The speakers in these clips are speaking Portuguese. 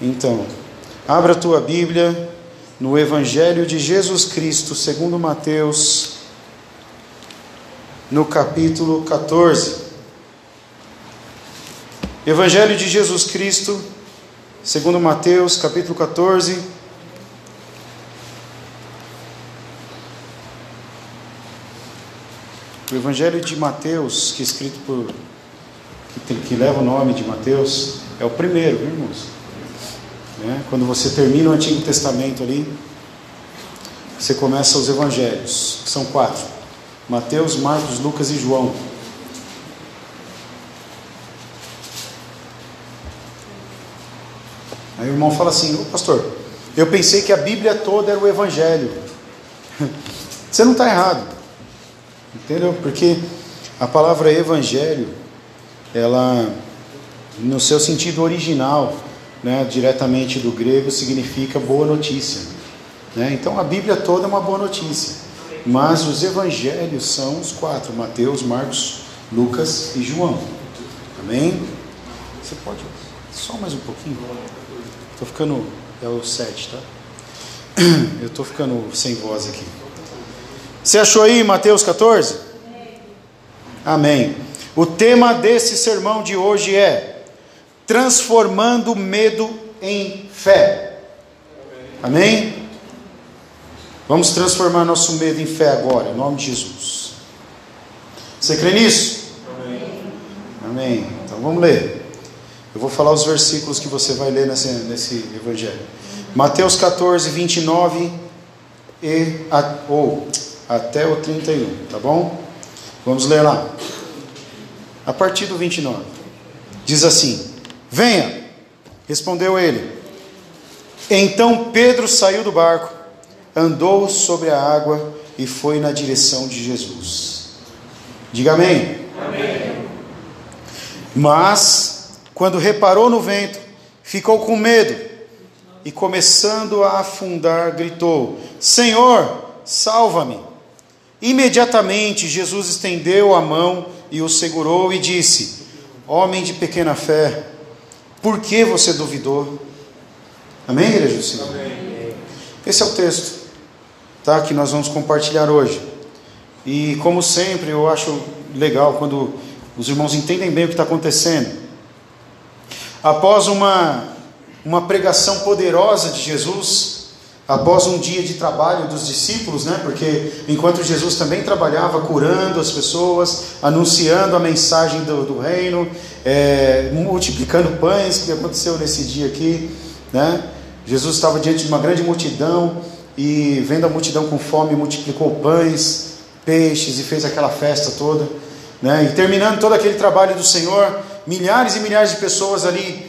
Então, abra a tua Bíblia no Evangelho de Jesus Cristo, segundo Mateus, no capítulo 14. Evangelho de Jesus Cristo, segundo Mateus, capítulo 14. O Evangelho de Mateus, que é escrito por que, tem, que leva o nome de Mateus, é o primeiro, viu, irmãos? Né? Quando você termina o Antigo Testamento ali, você começa os Evangelhos, que são quatro: Mateus, Marcos, Lucas e João. Aí o irmão fala assim: Ô pastor, eu pensei que a Bíblia toda era o Evangelho. Você não está errado, entendeu? Porque a palavra Evangelho, ela, no seu sentido original, né, diretamente do grego, significa boa notícia. Né? Então a Bíblia toda é uma boa notícia. Mas os evangelhos são os quatro: Mateus, Marcos, Lucas e João. Amém? Você pode. Só mais um pouquinho? Estou ficando. É o 7, tá? Eu estou ficando sem voz aqui. Você achou aí Mateus 14? Amém. O tema desse sermão de hoje é transformando medo em fé. Amém? Vamos transformar nosso medo em fé agora, em nome de Jesus. Você crê nisso? Amém. Amém. Então vamos ler. Eu vou falar os versículos que você vai ler nesse, nesse evangelho. Mateus 14, 29 e, ou até o 31, tá bom? Vamos ler lá. A partir do 29. Diz assim: Venha, respondeu ele. Então Pedro saiu do barco, andou sobre a água e foi na direção de Jesus. Diga amém. amém. Mas quando reparou no vento, ficou com medo e, começando a afundar, gritou: Senhor, salva-me! Imediatamente Jesus estendeu a mão e o segurou e disse: Homem de pequena fé, por que você duvidou? Amém, igreja do Senhor? Amém. Esse é o texto tá, que nós vamos compartilhar hoje. E como sempre, eu acho legal quando os irmãos entendem bem o que está acontecendo após uma, uma pregação poderosa de Jesus, após um dia de trabalho dos discípulos, né? Porque enquanto Jesus também trabalhava curando as pessoas, anunciando a mensagem do, do reino, é, multiplicando pães, que aconteceu nesse dia aqui, né? Jesus estava diante de uma grande multidão e vendo a multidão com fome, multiplicou pães, peixes e fez aquela festa toda, né? E terminando todo aquele trabalho do Senhor, milhares e milhares de pessoas ali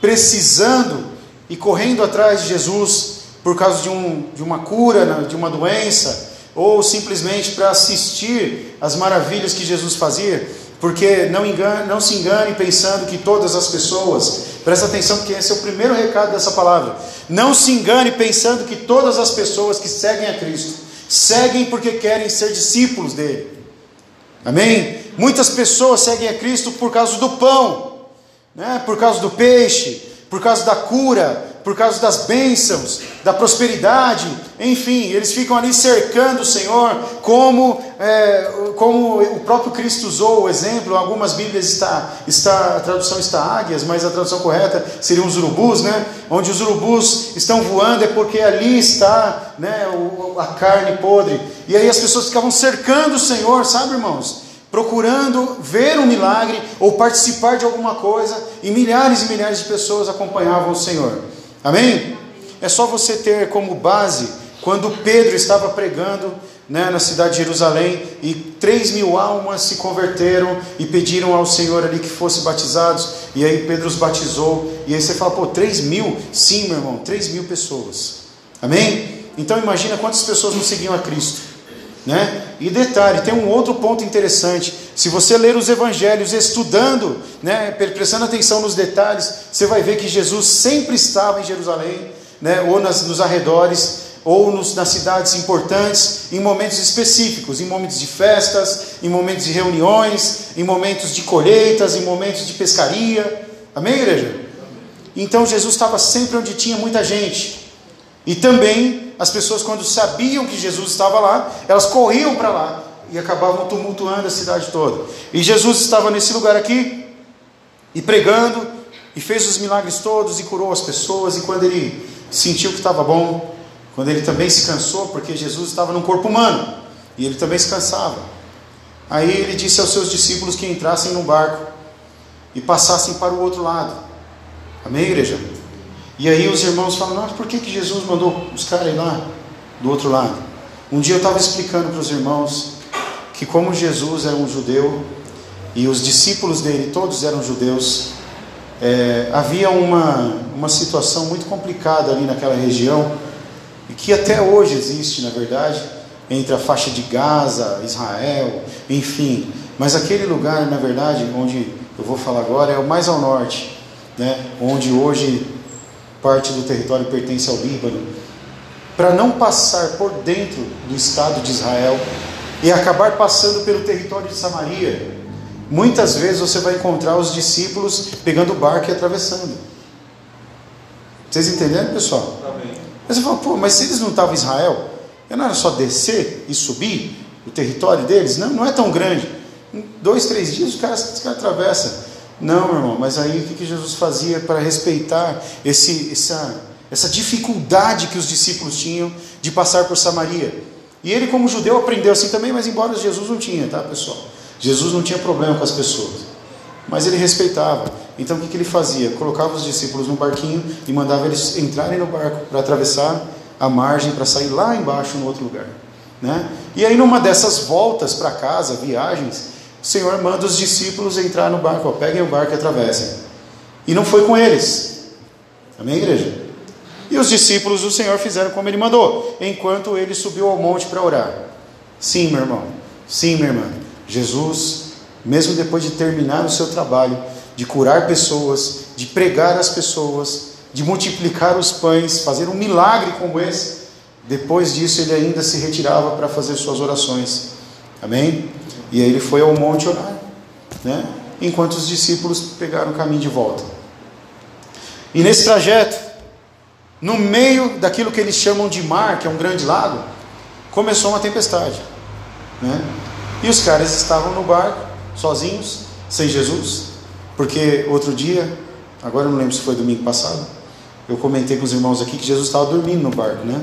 precisando e correndo atrás de Jesus por causa de, um, de uma cura, né, de uma doença, ou simplesmente para assistir às maravilhas que Jesus fazia, porque não, engane, não se engane pensando que todas as pessoas, presta atenção porque esse é o primeiro recado dessa palavra, não se engane pensando que todas as pessoas que seguem a Cristo, seguem porque querem ser discípulos dele. Amém? Muitas pessoas seguem a Cristo por causa do pão, né? por causa do peixe, por causa da cura, por causa das bênçãos, da prosperidade, enfim, eles ficam ali cercando o Senhor, como, é, como o próprio Cristo usou o exemplo. Algumas Bíblias está, está, a tradução está águias, mas a tradução correta seria os urubus, né? Onde os urubus estão voando é porque ali está né, a carne podre. E aí as pessoas ficavam cercando o Senhor, sabe, irmãos? procurando ver um milagre ou participar de alguma coisa, e milhares e milhares de pessoas acompanhavam o Senhor. Amém? É só você ter como base quando Pedro estava pregando né, na cidade de Jerusalém e três mil almas se converteram e pediram ao Senhor ali que fossem batizados, e aí Pedro os batizou, e aí você fala, pô, três mil? Sim, meu irmão, três mil pessoas. Amém? Então imagina quantas pessoas não seguiam a Cristo. Né? E detalhe, tem um outro ponto interessante. Se você ler os evangelhos estudando, né, prestando atenção nos detalhes, você vai ver que Jesus sempre estava em Jerusalém, né, ou nas, nos arredores, ou nos, nas cidades importantes, em momentos específicos, em momentos de festas, em momentos de reuniões, em momentos de colheitas, em momentos de pescaria. Amém, igreja? Então Jesus estava sempre onde tinha muita gente. E também as pessoas, quando sabiam que Jesus estava lá, elas corriam para lá e acabavam tumultuando a cidade toda. E Jesus estava nesse lugar aqui, e pregando, e fez os milagres todos, e curou as pessoas. E quando ele sentiu que estava bom, quando ele também se cansou, porque Jesus estava num corpo humano, e ele também se cansava. Aí ele disse aos seus discípulos que entrassem num barco e passassem para o outro lado. Amém, igreja? E aí os irmãos falam, nossa, por que, que Jesus mandou os caras ir lá do outro lado? Um dia eu estava explicando para os irmãos que como Jesus era um judeu e os discípulos dele todos eram judeus, é, havia uma, uma situação muito complicada ali naquela região, e que até hoje existe, na verdade, entre a faixa de Gaza, Israel, enfim. Mas aquele lugar, na verdade, onde eu vou falar agora, é o mais ao norte, né, onde hoje parte do território pertence ao Líbano, para não passar por dentro do Estado de Israel e acabar passando pelo território de Samaria, muitas vezes você vai encontrar os discípulos pegando o barco e atravessando. Vocês entenderam, pessoal? Amém. Mas você fala, pô, mas se eles não estavam em Israel, não era só descer e subir o território deles? Não, não é tão grande. Em dois, três dias os caras, os caras atravessam. Não, meu irmão, mas aí o que Jesus fazia para respeitar esse, essa, essa dificuldade que os discípulos tinham de passar por Samaria? E ele, como judeu, aprendeu assim também, mas embora Jesus não tinha, tá, pessoal? Jesus não tinha problema com as pessoas, mas ele respeitava. Então o que, que ele fazia? Colocava os discípulos no barquinho e mandava eles entrarem no barco para atravessar a margem para sair lá embaixo no outro lugar. Né? E aí, numa dessas voltas para casa, viagens, o Senhor manda os discípulos entrar no barco, ó, peguem o barco e atravessem. E não foi com eles. Amém, igreja? E os discípulos do Senhor fizeram como ele mandou, enquanto ele subiu ao monte para orar. Sim, meu irmão. Sim, minha irmã. Jesus, mesmo depois de terminar o seu trabalho, de curar pessoas, de pregar as pessoas, de multiplicar os pães, fazer um milagre como esse, depois disso ele ainda se retirava para fazer suas orações. Amém? E aí ele foi ao monte orar, né? enquanto os discípulos pegaram o caminho de volta. E nesse trajeto, no meio daquilo que eles chamam de mar, que é um grande lago, começou uma tempestade. Né? E os caras estavam no barco, sozinhos, sem Jesus, porque outro dia, agora eu não lembro se foi domingo passado, eu comentei com os irmãos aqui que Jesus estava dormindo no barco, né?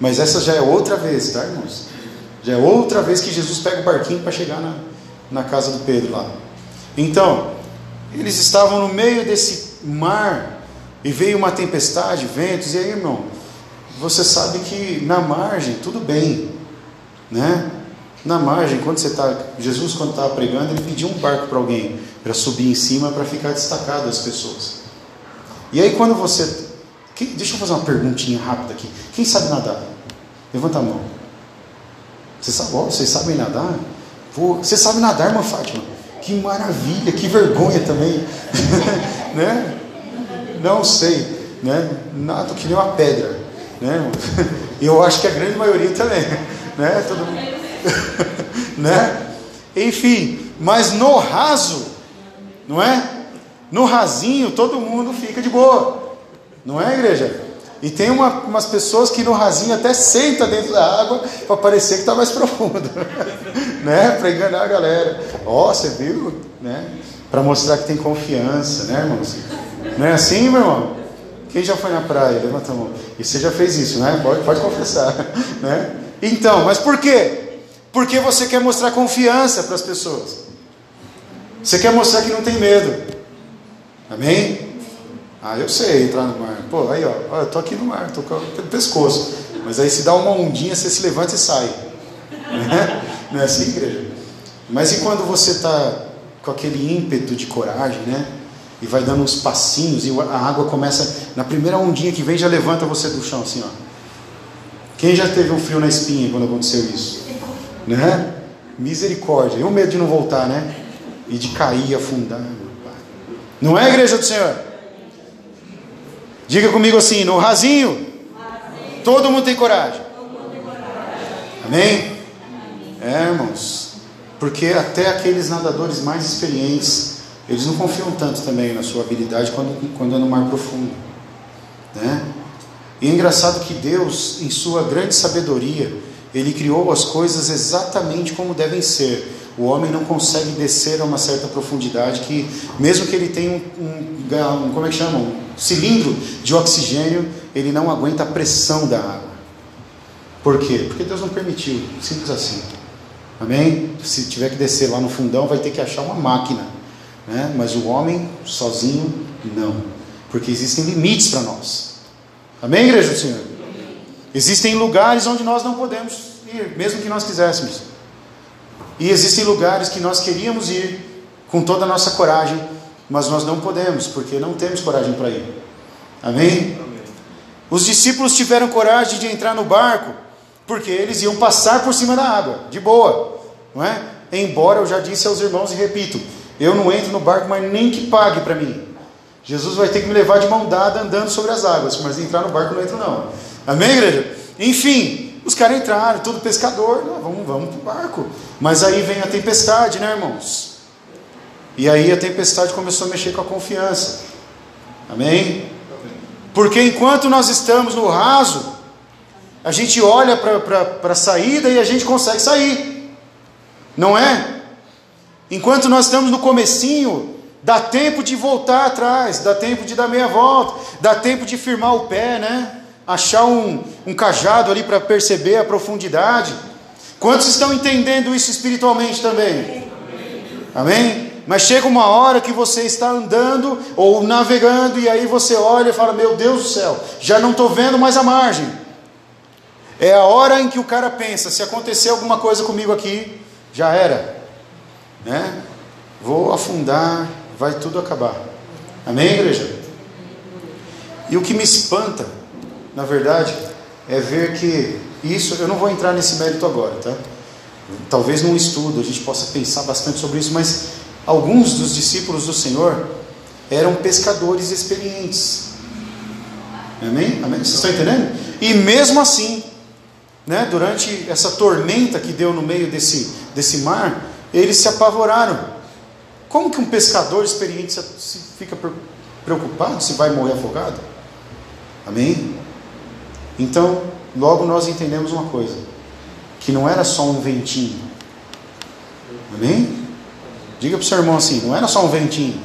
Mas essa já é outra vez, tá, irmãos? Já é outra vez que Jesus pega o barquinho para chegar na, na casa do Pedro lá. Então, eles estavam no meio desse mar e veio uma tempestade, ventos, e aí, irmão, você sabe que na margem tudo bem, né? Na margem, quando você está, Jesus quando estava pregando, ele pediu um barco para alguém para subir em cima para ficar destacado as pessoas. E aí quando você, deixa eu fazer uma perguntinha rápida aqui. Quem sabe nadar? Levanta a mão. Você sabe, ó, vocês sabem nadar? Pô, você sabe nadar, irmã Fátima? Que maravilha, que vergonha também. né? Não sei. Né? Nado que nem uma pedra. Né? Eu acho que a grande maioria também. Né? Todo mundo... né? Enfim, mas no raso, não é? No rasinho todo mundo fica de boa. Não é, igreja? E tem uma, umas pessoas que no rasinho até senta dentro da água para parecer que está mais profundo, né? Para enganar a galera. Ó, oh, você viu, né? Para mostrar que tem confiança, né, irmãos? Não é assim, meu irmão? Quem já foi na praia? Levanta a mão. E você já fez isso, né? Pode, pode confessar, né? Então, mas por quê? Porque você quer mostrar confiança para as pessoas. Você quer mostrar que não tem medo. Amém? Ah, eu sei entrar no mar. Pô, aí ó, eu tô aqui no mar, tô com o pescoço. Mas aí se dá uma ondinha, você se levanta e sai. Né? Não é assim, igreja? Mas e quando você está com aquele ímpeto de coragem, né? E vai dando uns passinhos e a água começa, na primeira ondinha que vem, já levanta você do chão assim, ó. Quem já teve um frio na espinha quando aconteceu isso? Né? Misericórdia. E o medo de não voltar, né? E de cair afundar. Não é, igreja do Senhor? Diga comigo assim: no rasinho, todo mundo tem coragem. Amém? É, irmãos. Porque até aqueles nadadores mais experientes, eles não confiam tanto também na sua habilidade quando, quando é no mar profundo. Né? E é engraçado que Deus, em sua grande sabedoria, Ele criou as coisas exatamente como devem ser. O homem não consegue descer a uma certa profundidade que, mesmo que ele tenha um, um, um como é que chama? Um cilindro de oxigênio, ele não aguenta a pressão da água. Por quê? Porque Deus não permitiu, simples assim. Amém? Se tiver que descer lá no fundão, vai ter que achar uma máquina. Né? Mas o homem sozinho, não. Porque existem limites para nós. Amém, igreja do Senhor? Existem lugares onde nós não podemos ir, mesmo que nós quiséssemos. E existem lugares que nós queríamos ir com toda a nossa coragem, mas nós não podemos, porque não temos coragem para ir. Amém? Amém? Os discípulos tiveram coragem de entrar no barco, porque eles iam passar por cima da água, de boa, não é? Embora eu já disse aos irmãos e repito, eu não entro no barco, mas nem que pague para mim. Jesus vai ter que me levar de mão dada andando sobre as águas, mas entrar no barco não entro não. Amém, igreja? Enfim, os caras entraram, tudo pescador, não, vamos, vamos para o barco. Mas aí vem a tempestade, né, irmãos? E aí a tempestade começou a mexer com a confiança. Amém? Porque enquanto nós estamos no raso, a gente olha para a saída e a gente consegue sair. Não é? Enquanto nós estamos no comecinho, dá tempo de voltar atrás, dá tempo de dar meia volta, dá tempo de firmar o pé, né? Achar um, um cajado ali para perceber a profundidade. Quantos estão entendendo isso espiritualmente também? Amém? Mas chega uma hora que você está andando ou navegando e aí você olha e fala: Meu Deus do céu, já não estou vendo mais a margem. É a hora em que o cara pensa: se acontecer alguma coisa comigo aqui, já era. Né? Vou afundar, vai tudo acabar. Amém, igreja? E o que me espanta, na verdade, é ver que isso, eu não vou entrar nesse mérito agora, tá? Talvez num estudo a gente possa pensar bastante sobre isso, mas alguns dos discípulos do Senhor eram pescadores experientes. Amém? Amém? Vocês estão entendendo? E mesmo assim, né, durante essa tormenta que deu no meio desse, desse mar, eles se apavoraram. Como que um pescador experiente se fica preocupado se vai morrer afogado? Amém? Então, logo nós entendemos uma coisa: que não era só um ventinho. Amém? Diga para o seu irmão assim: não era só um ventinho.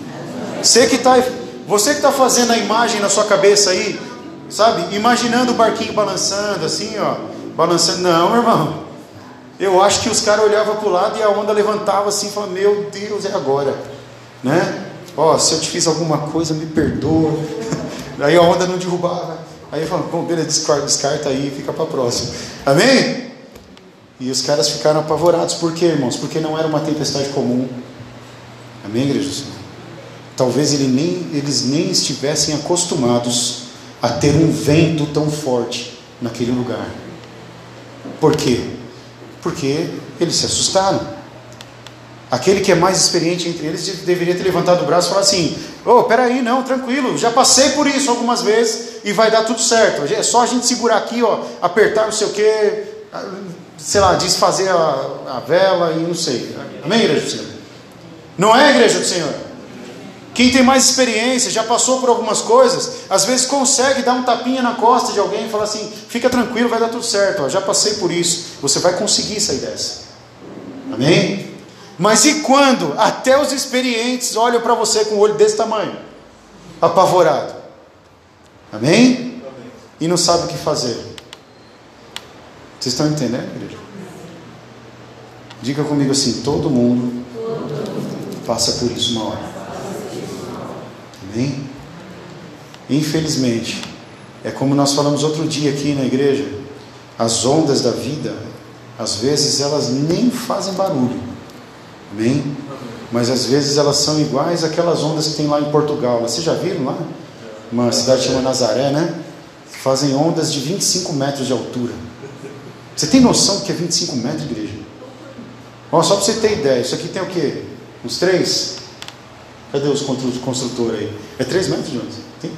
Você que está você que está fazendo a imagem na sua cabeça aí, sabe? Imaginando o barquinho balançando assim, ó, balançando. Não, irmão. Eu acho que os caras olhavam para o lado e a onda levantava assim, falando: Meu Deus, é agora, né? Ó, se eu te fiz alguma coisa, me perdoa. Aí a onda não derrubava. Aí eu falo, bom, beleza, descarta, descarta aí, fica para próxima. Amém? E os caras ficaram apavorados. Por quê, irmãos? Porque não era uma tempestade comum. Amém, igreja? Talvez ele nem, eles nem estivessem acostumados a ter um vento tão forte naquele lugar. Por quê? Porque eles se assustaram. Aquele que é mais experiente entre eles deveria ter levantado o braço e falar assim: Ô, oh, peraí, não, tranquilo, já passei por isso algumas vezes e vai dar tudo certo. É só a gente segurar aqui, ó, apertar não sei o que, sei lá, desfazer a, a vela e não sei. Amém, igreja do Senhor? Não é, igreja do Senhor? Quem tem mais experiência, já passou por algumas coisas, às vezes consegue dar um tapinha na costa de alguém e falar assim: fica tranquilo, vai dar tudo certo, ó, já passei por isso. Você vai conseguir sair dessa. Amém? Mas e quando até os experientes olham para você com o olho desse tamanho, apavorado? Amém? E não sabe o que fazer. Vocês estão entendendo, igreja? Diga comigo assim: todo mundo passa por isso uma hora. Amém? Infelizmente, é como nós falamos outro dia aqui na igreja: as ondas da vida, às vezes elas nem fazem barulho Amém? Mas às vezes elas são iguais àquelas ondas que tem lá em Portugal. Vocês já viram lá? Uma cidade chamada Nazaré, né? Fazem ondas de 25 metros de altura. Você tem noção do que é 25 metros, igreja? Ó, só para você ter ideia, isso aqui tem o quê? Uns três? Cadê os construtores aí? É 3 metros, Jonas? Tem?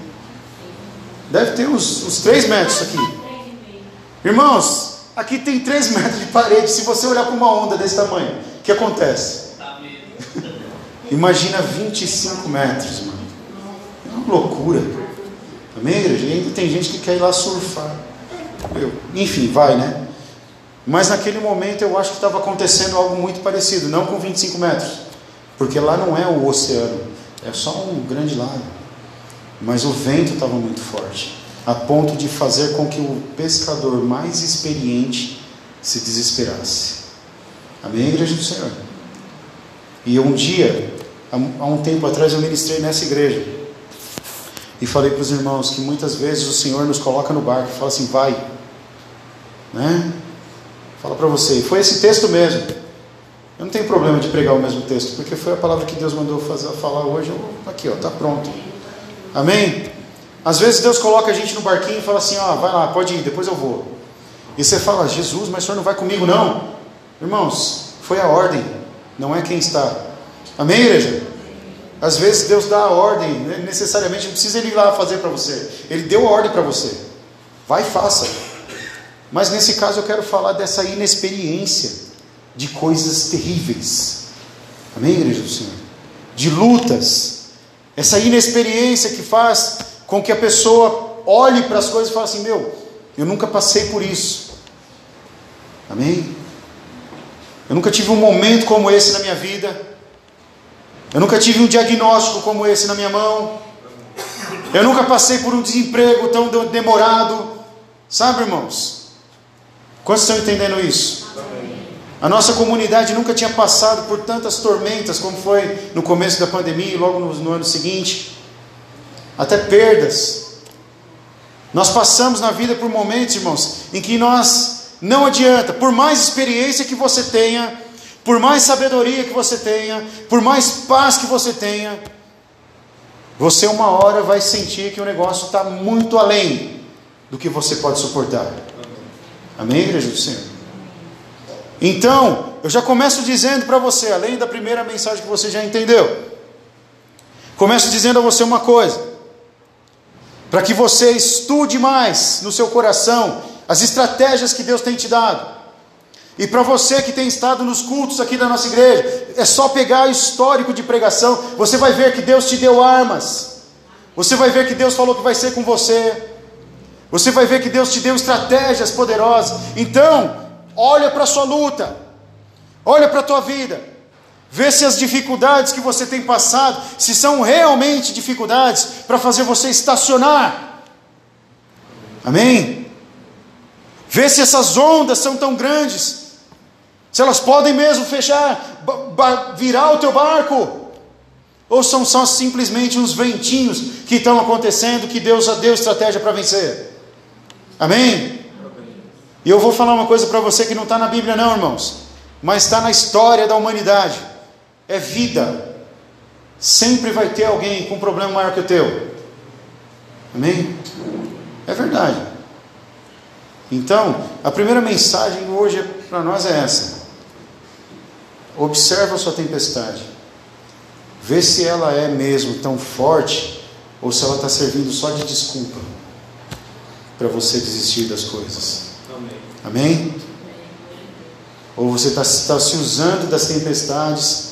Deve ter uns, uns 3 metros aqui. Irmãos, aqui tem 3 metros de parede. Se você olhar para uma onda desse tamanho, o que acontece? Imagina 25 metros, mano. Uma loucura. Amém, igreja? E ainda tem gente que quer ir lá surfar. Eu, enfim, vai, né? Mas naquele momento eu acho que estava acontecendo algo muito parecido, não com 25 metros, porque lá não é o oceano, é só um grande lago. Mas o vento estava muito forte, a ponto de fazer com que o pescador mais experiente se desesperasse. Amém, igreja do Senhor? E um dia, há um tempo atrás, eu ministrei nessa igreja. E falei para os irmãos que muitas vezes o Senhor nos coloca no barco e fala assim: vai, né? Fala para você. E foi esse texto mesmo. Eu não tenho problema de pregar o mesmo texto, porque foi a palavra que Deus mandou fazer, falar hoje. Eu, aqui, ó, tá pronto. Amém? Às vezes Deus coloca a gente no barquinho e fala assim: ó, vai lá, pode ir, depois eu vou. E você fala: Jesus, mas o senhor não vai comigo, não? Irmãos, foi a ordem, não é quem está. Amém, igreja? Às vezes Deus dá a ordem, né? necessariamente não precisa ele ir lá fazer para você. Ele deu a ordem para você. Vai e faça. Mas nesse caso eu quero falar dessa inexperiência de coisas terríveis. Amém, igreja do Senhor? De lutas. Essa inexperiência que faz com que a pessoa olhe para as coisas e fale assim: Meu, eu nunca passei por isso. Amém? Eu nunca tive um momento como esse na minha vida. Eu nunca tive um diagnóstico como esse na minha mão. Eu nunca passei por um desemprego tão demorado. Sabe, irmãos? Quantos estão entendendo isso? A nossa comunidade nunca tinha passado por tantas tormentas como foi no começo da pandemia e logo no, no ano seguinte. Até perdas. Nós passamos na vida por momentos, irmãos, em que nós não adianta, por mais experiência que você tenha, por mais sabedoria que você tenha, por mais paz que você tenha, você uma hora vai sentir que o negócio está muito além do que você pode suportar. Amém, igreja do Senhor? Então, eu já começo dizendo para você, além da primeira mensagem que você já entendeu, começo dizendo a você uma coisa, para que você estude mais no seu coração as estratégias que Deus tem te dado. E para você que tem estado nos cultos aqui da nossa igreja, é só pegar o histórico de pregação, você vai ver que Deus te deu armas, você vai ver que Deus falou que vai ser com você, você vai ver que Deus te deu estratégias poderosas. Então, olha para a sua luta, olha para a tua vida, vê se as dificuldades que você tem passado, se são realmente dificuldades para fazer você estacionar. Amém? Vê se essas ondas são tão grandes, se elas podem mesmo fechar, virar o teu barco. Ou são só simplesmente uns ventinhos que estão acontecendo que Deus deu estratégia para vencer? Amém? E eu vou falar uma coisa para você que não está na Bíblia, não, irmãos, mas está na história da humanidade: é vida. Sempre vai ter alguém com um problema maior que o teu. Amém? É verdade. Então, a primeira mensagem hoje para nós é essa. Observa a sua tempestade. Vê se ela é mesmo tão forte ou se ela está servindo só de desculpa para você desistir das coisas. Amém? Amém? Ou você está tá se usando das tempestades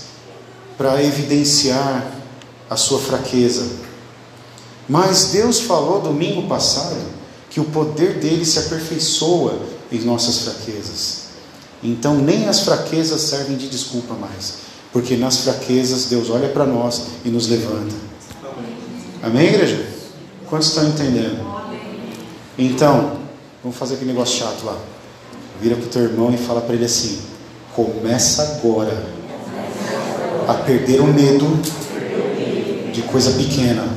para evidenciar a sua fraqueza. Mas Deus falou domingo passado que o poder dele se aperfeiçoa em nossas fraquezas. Então nem as fraquezas servem de desculpa mais, porque nas fraquezas Deus olha para nós e nos levanta. Amém, igreja? Quantos estão entendendo? Então, vamos fazer aquele negócio chato lá. Vira para o teu irmão e fala para ele assim: começa agora a perder o medo de coisa pequena.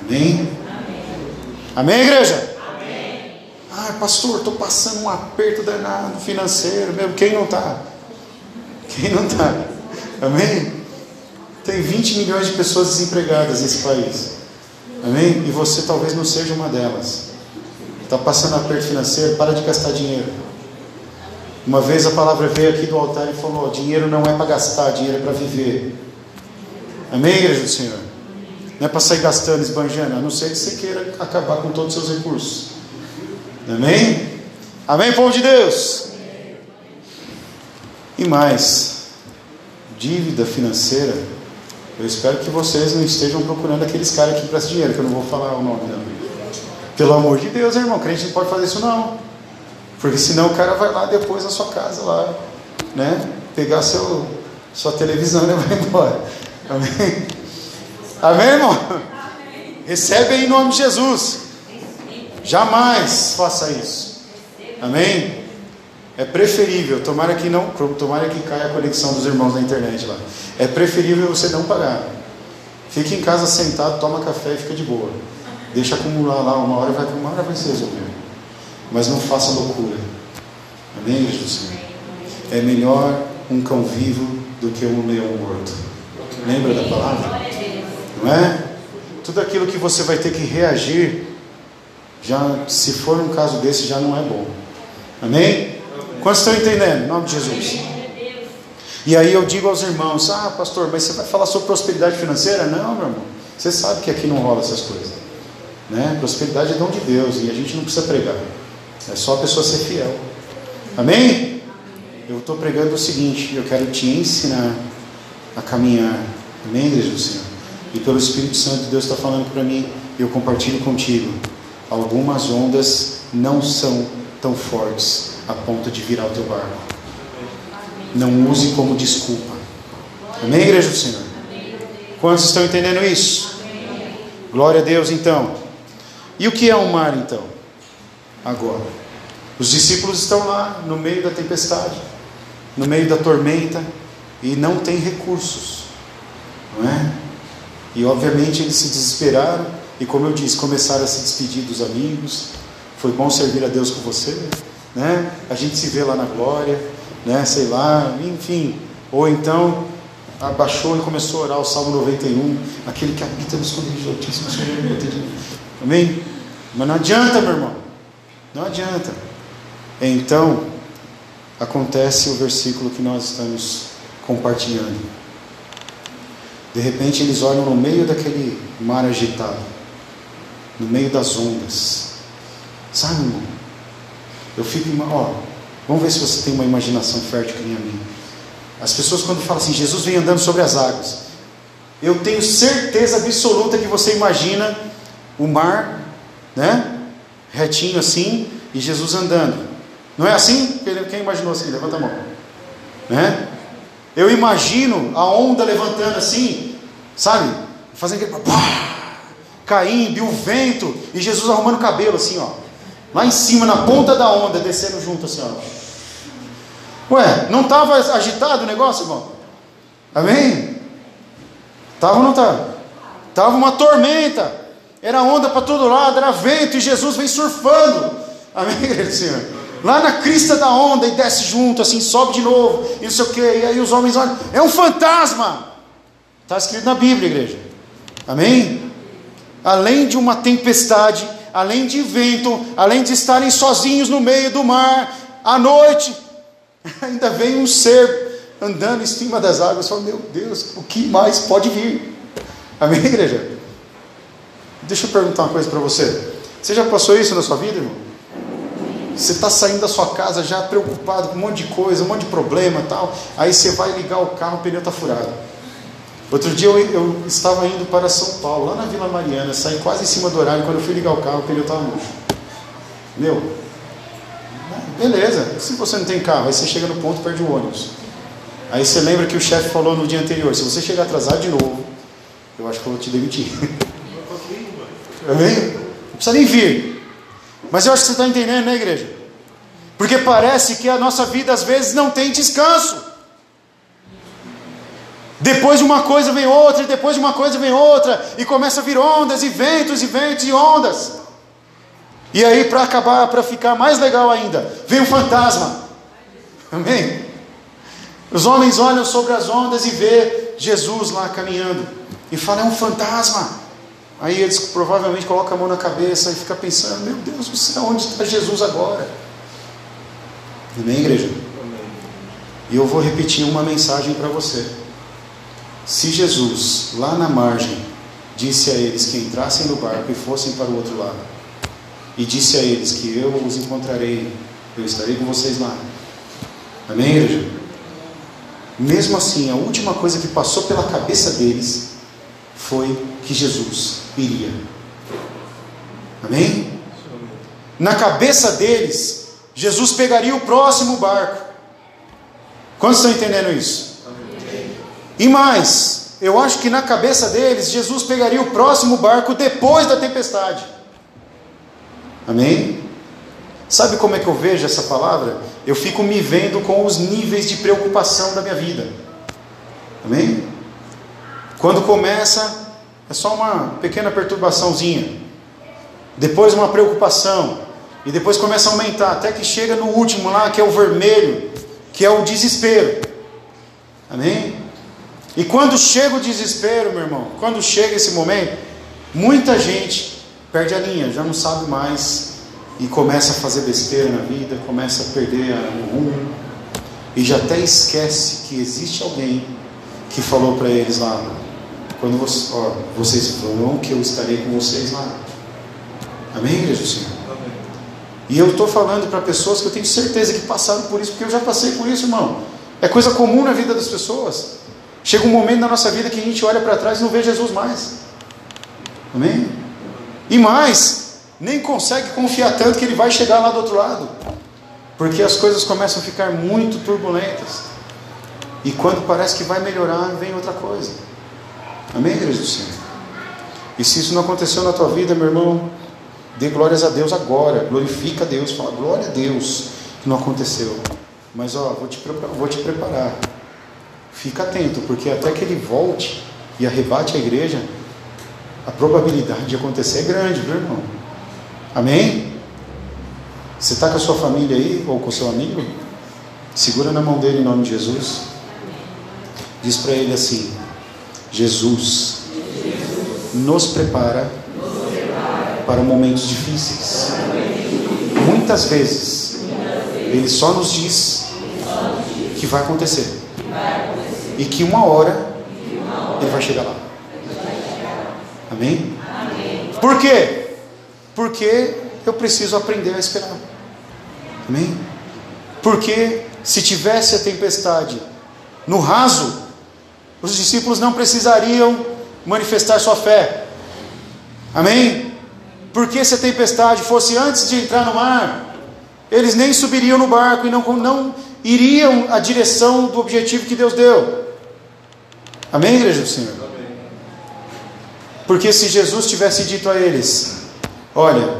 Amém? Amém, igreja? Ah, pastor, estou passando um aperto danado financeiro mesmo. Quem não está? Quem não está? Amém? Tem 20 milhões de pessoas desempregadas nesse país. Amém? E você talvez não seja uma delas. Está passando aperto financeiro, para de gastar dinheiro. Uma vez a palavra veio aqui do altar e falou: dinheiro não é para gastar, dinheiro é para viver. Amém, igreja do Senhor? Não é para sair gastando, esbanjando, a não ser que você queira acabar com todos os seus recursos. Amém? Amém, povo de Deus? E mais, dívida financeira, eu espero que vocês não estejam procurando aqueles caras que prestam dinheiro, que eu não vou falar o nome, não. Pelo amor de Deus, irmão, crente não pode fazer isso não. Porque senão o cara vai lá depois na sua casa lá, né? Pegar seu, sua televisão e vai embora. Amém? Amém, irmão? Recebe aí em nome de Jesus. Jamais faça isso. Amém? É preferível, tomara que não, tomara que caia a conexão dos irmãos na internet lá. É preferível você não pagar. Fique em casa sentado, toma café e fica de boa. Deixa acumular lá, uma hora vai, uma hora vai se resolver. Mas não faça loucura. Amém, Jesus? É melhor um cão vivo do que um leão morto. Lembra da palavra? Não é? Tudo aquilo que você vai ter que reagir, já se for um caso desse, já não é bom. Amém? Quantos estão entendendo? Em nome de Jesus. E aí eu digo aos irmãos: Ah, pastor, mas você vai falar sobre prosperidade financeira? Não, meu irmão. Você sabe que aqui não rola essas coisas. Né? Prosperidade é dom de Deus e a gente não precisa pregar. É só a pessoa ser fiel. Amém? Eu estou pregando o seguinte: eu quero te ensinar a caminhar. Amém, igreja do Senhor? E pelo Espírito Santo, Deus está falando para mim, eu compartilho contigo. Algumas ondas não são tão fortes a ponto de virar o teu barco. Não use como desculpa. Amém, igreja do Senhor? Quantos estão entendendo isso? Glória a Deus, então. E o que é o mar, então? Agora, os discípulos estão lá no meio da tempestade, no meio da tormenta, e não tem recursos, não é? E obviamente eles se desesperaram, e como eu disse, começaram a se despedir dos amigos. Foi bom servir a Deus com você né? A gente se vê lá na glória, né? Sei lá, enfim. Ou então abaixou e começou a orar o Salmo 91, aquele que habita no esconderijo altíssimo, Amém? Mas não adianta, meu irmão. Não adianta. Então, acontece o versículo que nós estamos compartilhando. De repente eles olham no meio daquele mar agitado, no meio das ondas. Sabe, irmão? Eu fico, ó, vamos ver se você tem uma imaginação fértil que nem a minha. As pessoas quando falam assim, Jesus vem andando sobre as águas, eu tenho certeza absoluta que você imagina o mar, né, retinho assim, e Jesus andando. Não é assim? Quem imaginou assim? Levanta a mão. Né? Eu imagino a onda levantando assim, sabe? Fazendo aquele caindo, e o vento, e Jesus arrumando o cabelo assim, ó. Lá em cima, na ponta da onda, descendo junto assim, ó. Ué, não estava agitado o negócio, irmão? Amém? Estava ou não estava? Estava uma tormenta, era onda para todo lado, era vento, e Jesus vem surfando. Amém, igreja Senhor? Lá na crista da onda e desce junto, assim, sobe de novo, e não sei o que, e aí os homens olham, é um fantasma. Está escrito na Bíblia, igreja. Amém? Além de uma tempestade, além de vento, além de estarem sozinhos no meio do mar, à noite, ainda vem um ser andando em cima das águas. Fala, meu Deus, o que mais pode vir? Amém, igreja? Deixa eu perguntar uma coisa para você. Você já passou isso na sua vida, irmão? Você está saindo da sua casa já preocupado com um monte de coisa, um monte de problema tal. Aí você vai ligar o carro, o pneu está furado. Outro dia eu, eu, estava indo para São Paulo, lá na Vila Mariana, saí quase em cima do horário, quando eu fui ligar o carro, o pneu estava murcho. Meu, beleza, se você não tem carro, aí você chega no ponto perde o ônibus. Aí você lembra que o chefe falou no dia anterior, se você chegar atrasado de novo, eu acho que eu vou te demitir. Amém? Não precisa nem vir. Mas eu acho que você está entendendo, né, igreja? Porque parece que a nossa vida às vezes não tem descanso. Depois de uma coisa vem outra, e depois de uma coisa vem outra, e começa a vir ondas, e ventos, e ventos, e ondas. E aí, para acabar, para ficar mais legal ainda, vem um fantasma. Amém? Os homens olham sobre as ondas e vê Jesus lá caminhando. E falam, é um fantasma. Aí eles provavelmente colocam a mão na cabeça e fica pensando, meu Deus do céu, onde está Jesus agora? Amém, igreja? E eu vou repetir uma mensagem para você. Se Jesus, lá na margem, disse a eles que entrassem no barco e fossem para o outro lado, e disse a eles que eu os encontrarei, eu estarei com vocês lá. Amém, igreja? mesmo assim, a última coisa que passou pela cabeça deles foi que Jesus iria. Amém? Na cabeça deles, Jesus pegaria o próximo barco. Quantos estão entendendo isso? E mais, eu acho que na cabeça deles, Jesus pegaria o próximo barco depois da tempestade. Amém? Sabe como é que eu vejo essa palavra? Eu fico me vendo com os níveis de preocupação da minha vida. Amém? Quando começa, é só uma pequena perturbaçãozinha. Depois uma preocupação. E depois começa a aumentar, até que chega no último lá, que é o vermelho, que é o desespero. Amém? E quando chega o desespero, meu irmão, quando chega esse momento, muita gente perde a linha, já não sabe mais e começa a fazer besteira na vida, começa a perder o rumo e já até esquece que existe alguém que falou para eles lá, quando você, ó, vocês vão, que eu estarei com vocês lá. Amém, igreja do Senhor? Amém. E eu estou falando para pessoas que eu tenho certeza que passaram por isso, porque eu já passei por isso, irmão. É coisa comum na vida das pessoas. Chega um momento na nossa vida que a gente olha para trás e não vê Jesus mais. Amém? E mais, nem consegue confiar tanto que ele vai chegar lá do outro lado, porque as coisas começam a ficar muito turbulentas, e quando parece que vai melhorar, vem outra coisa. Amém, igreja do Senhor? E se isso não aconteceu na tua vida, meu irmão, dê glórias a Deus agora, glorifica a Deus, fala glória a Deus que não aconteceu. Mas ó, vou te, vou te preparar. Fica atento, porque até que ele volte e arrebate a igreja, a probabilidade de acontecer é grande, viu, irmão? Amém? Você está com a sua família aí, ou com o seu amigo? Segura na mão dele em nome de Jesus. Diz para ele assim: Jesus, nos prepara para momentos difíceis. Muitas vezes, ele só nos diz que vai acontecer e que uma hora ele vai chegar lá. Amém? Por quê? Porque eu preciso aprender a esperar. Amém? Porque se tivesse a tempestade no raso, os discípulos não precisariam manifestar sua fé. Amém? Porque se a tempestade fosse antes de entrar no mar, eles nem subiriam no barco e não, não iriam à direção do objetivo que Deus deu. Amém, igreja do Senhor? Porque se Jesus tivesse dito a eles: Olha,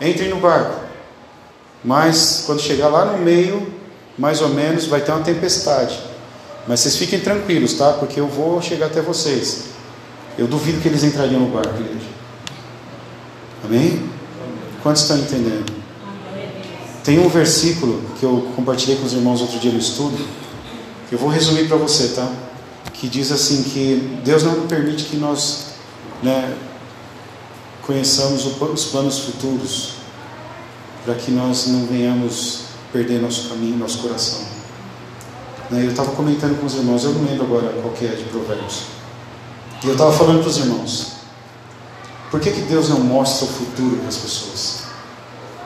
entrem no barco, mas quando chegar lá no meio, mais ou menos, vai ter uma tempestade. Mas vocês fiquem tranquilos, tá? Porque eu vou chegar até vocês. Eu duvido que eles entrariam no barco, igreja. Amém? Quantos estão entendendo? Tem um versículo que eu compartilhei com os irmãos outro dia no estudo, que eu vou resumir para você, tá? Que diz assim que Deus não permite que nós né, conheçamos os planos futuros, para que nós não venhamos perder nosso caminho, nosso coração. Né, eu estava comentando com os irmãos, eu não lembro agora qual que é de Provérbios. E eu estava falando para os irmãos, por que, que Deus não mostra o futuro para as pessoas?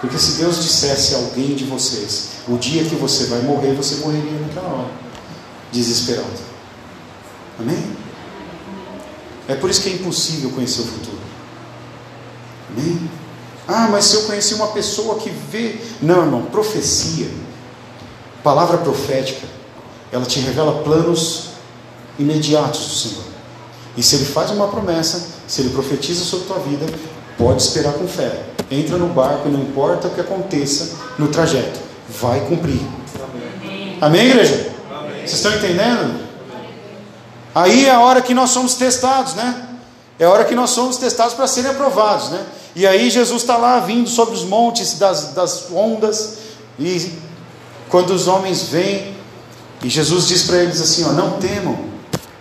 Porque se Deus dissesse a alguém de vocês, o dia que você vai morrer, você morreria naquela hora, desesperado. Amém? É por isso que é impossível conhecer o futuro. Amém? Ah, mas se eu conheci uma pessoa que vê. Não, irmão, profecia, palavra profética, ela te revela planos imediatos do Senhor. E se ele faz uma promessa, se ele profetiza sobre a tua vida, pode esperar com fé. Entra no barco, não importa o que aconteça no trajeto, vai cumprir. Amém, Amém igreja? Amém. Vocês estão entendendo? Aí é a hora que nós somos testados, né? É a hora que nós somos testados para serem aprovados, né? E aí Jesus está lá vindo sobre os montes das, das ondas, e quando os homens vêm, e Jesus diz para eles assim: ó, não temam,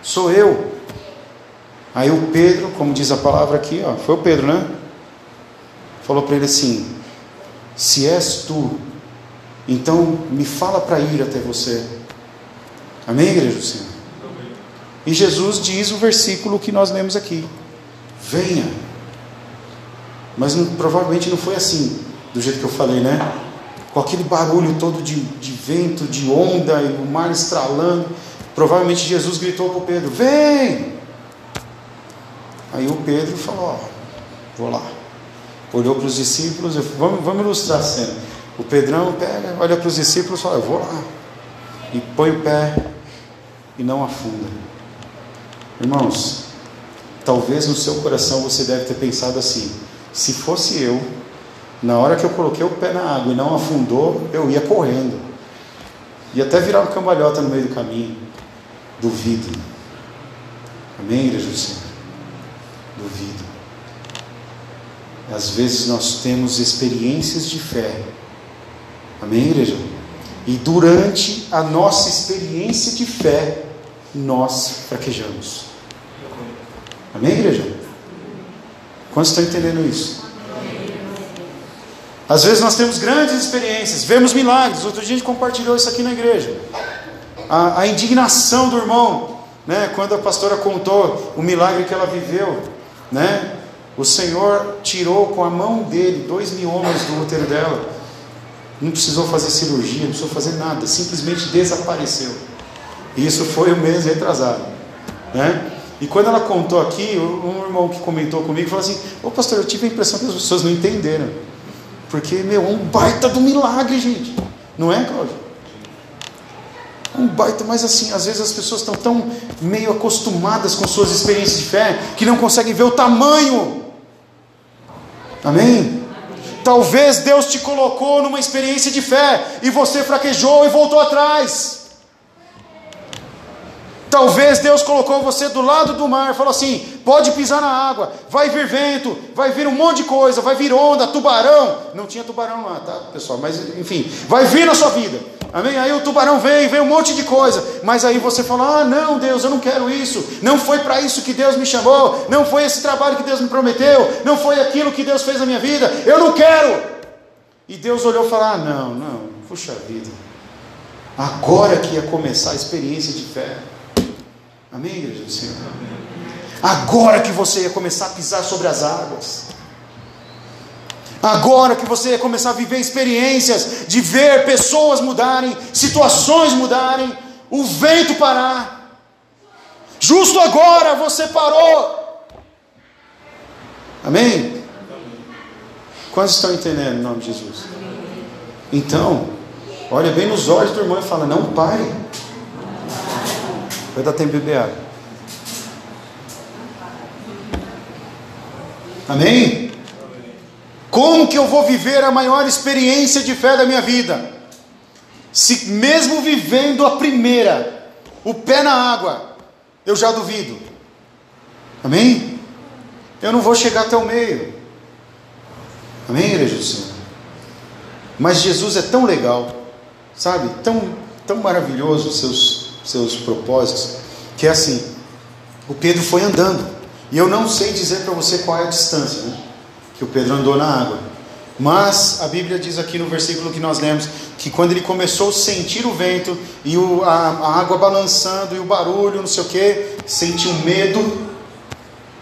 sou eu. Aí o Pedro, como diz a palavra aqui, ó, foi o Pedro, né? Falou para ele assim: se és tu, então me fala para ir até você. Amém, igreja do Senhor? E Jesus diz o versículo que nós lemos aqui: venha. Mas não, provavelmente não foi assim, do jeito que eu falei, né? Com aquele barulho todo de, de vento, de onda e o mar estralando. Provavelmente Jesus gritou para o Pedro: Vem! Aí o Pedro falou: Ó, vou lá. Olhou para os discípulos, vamos, vamos ilustrar a cena. O Pedrão pega, olha para os discípulos e fala: Eu vou lá. E põe o pé e não afunda. Irmãos, talvez no seu coração você deve ter pensado assim: se fosse eu, na hora que eu coloquei o pé na água e não afundou, eu ia correndo. E até virar uma cambalhota no meio do caminho. Duvido. Amém, igreja do Senhor? Duvido. Às vezes nós temos experiências de fé. Amém, igreja? E durante a nossa experiência de fé, nós fraquejamos. Amém, igreja? Quantos estão entendendo isso? Às vezes nós temos grandes experiências, vemos milagres. Outro dia a gente compartilhou isso aqui na igreja. A, a indignação do irmão, né? Quando a pastora contou o milagre que ela viveu, né? O Senhor tirou com a mão dele dois miomas do útero dela. Não precisou fazer cirurgia, não precisou fazer nada, simplesmente desapareceu. E isso foi o mês retrasado, né? E quando ela contou aqui, um irmão que comentou comigo falou assim: Ô pastor, eu tive a impressão que as pessoas não entenderam. Porque, meu, é um baita do milagre, gente. Não é, Cláudio? Um baita, mas assim, às vezes as pessoas estão tão meio acostumadas com suas experiências de fé que não conseguem ver o tamanho. Amém? Talvez Deus te colocou numa experiência de fé e você fraquejou e voltou atrás. Talvez Deus colocou você do lado do mar, falou assim: pode pisar na água, vai vir vento, vai vir um monte de coisa, vai vir onda, tubarão. Não tinha tubarão lá, tá, pessoal? Mas enfim, vai vir na sua vida. Amém? Aí o tubarão vem, vem um monte de coisa. Mas aí você fala: ah, não, Deus, eu não quero isso. Não foi para isso que Deus me chamou. Não foi esse trabalho que Deus me prometeu. Não foi aquilo que Deus fez na minha vida. Eu não quero. E Deus olhou e falou: ah, não, não, puxa vida. Agora que ia começar a experiência de fé. Amém, igreja do Senhor? Agora que você ia começar a pisar sobre as águas. Agora que você ia começar a viver experiências de ver pessoas mudarem, situações mudarem, o vento parar. Justo agora você parou. Amém? Quantos estão entendendo em nome de Jesus? Então, olha bem nos olhos do irmão e fala: Não pare. Vai dar tempo de beber água. Amém? Como que eu vou viver a maior experiência de fé da minha vida? Se mesmo vivendo a primeira, o pé na água, eu já duvido. Amém? Eu não vou chegar até o meio. Amém, igreja do Senhor? Mas Jesus é tão legal, sabe? Tão, tão maravilhoso os seus seus propósitos, que é assim: o Pedro foi andando, e eu não sei dizer para você qual é a distância né, que o Pedro andou na água, mas a Bíblia diz aqui no versículo que nós lemos que quando ele começou a sentir o vento e o, a, a água balançando e o barulho, não sei o que, sentiu medo,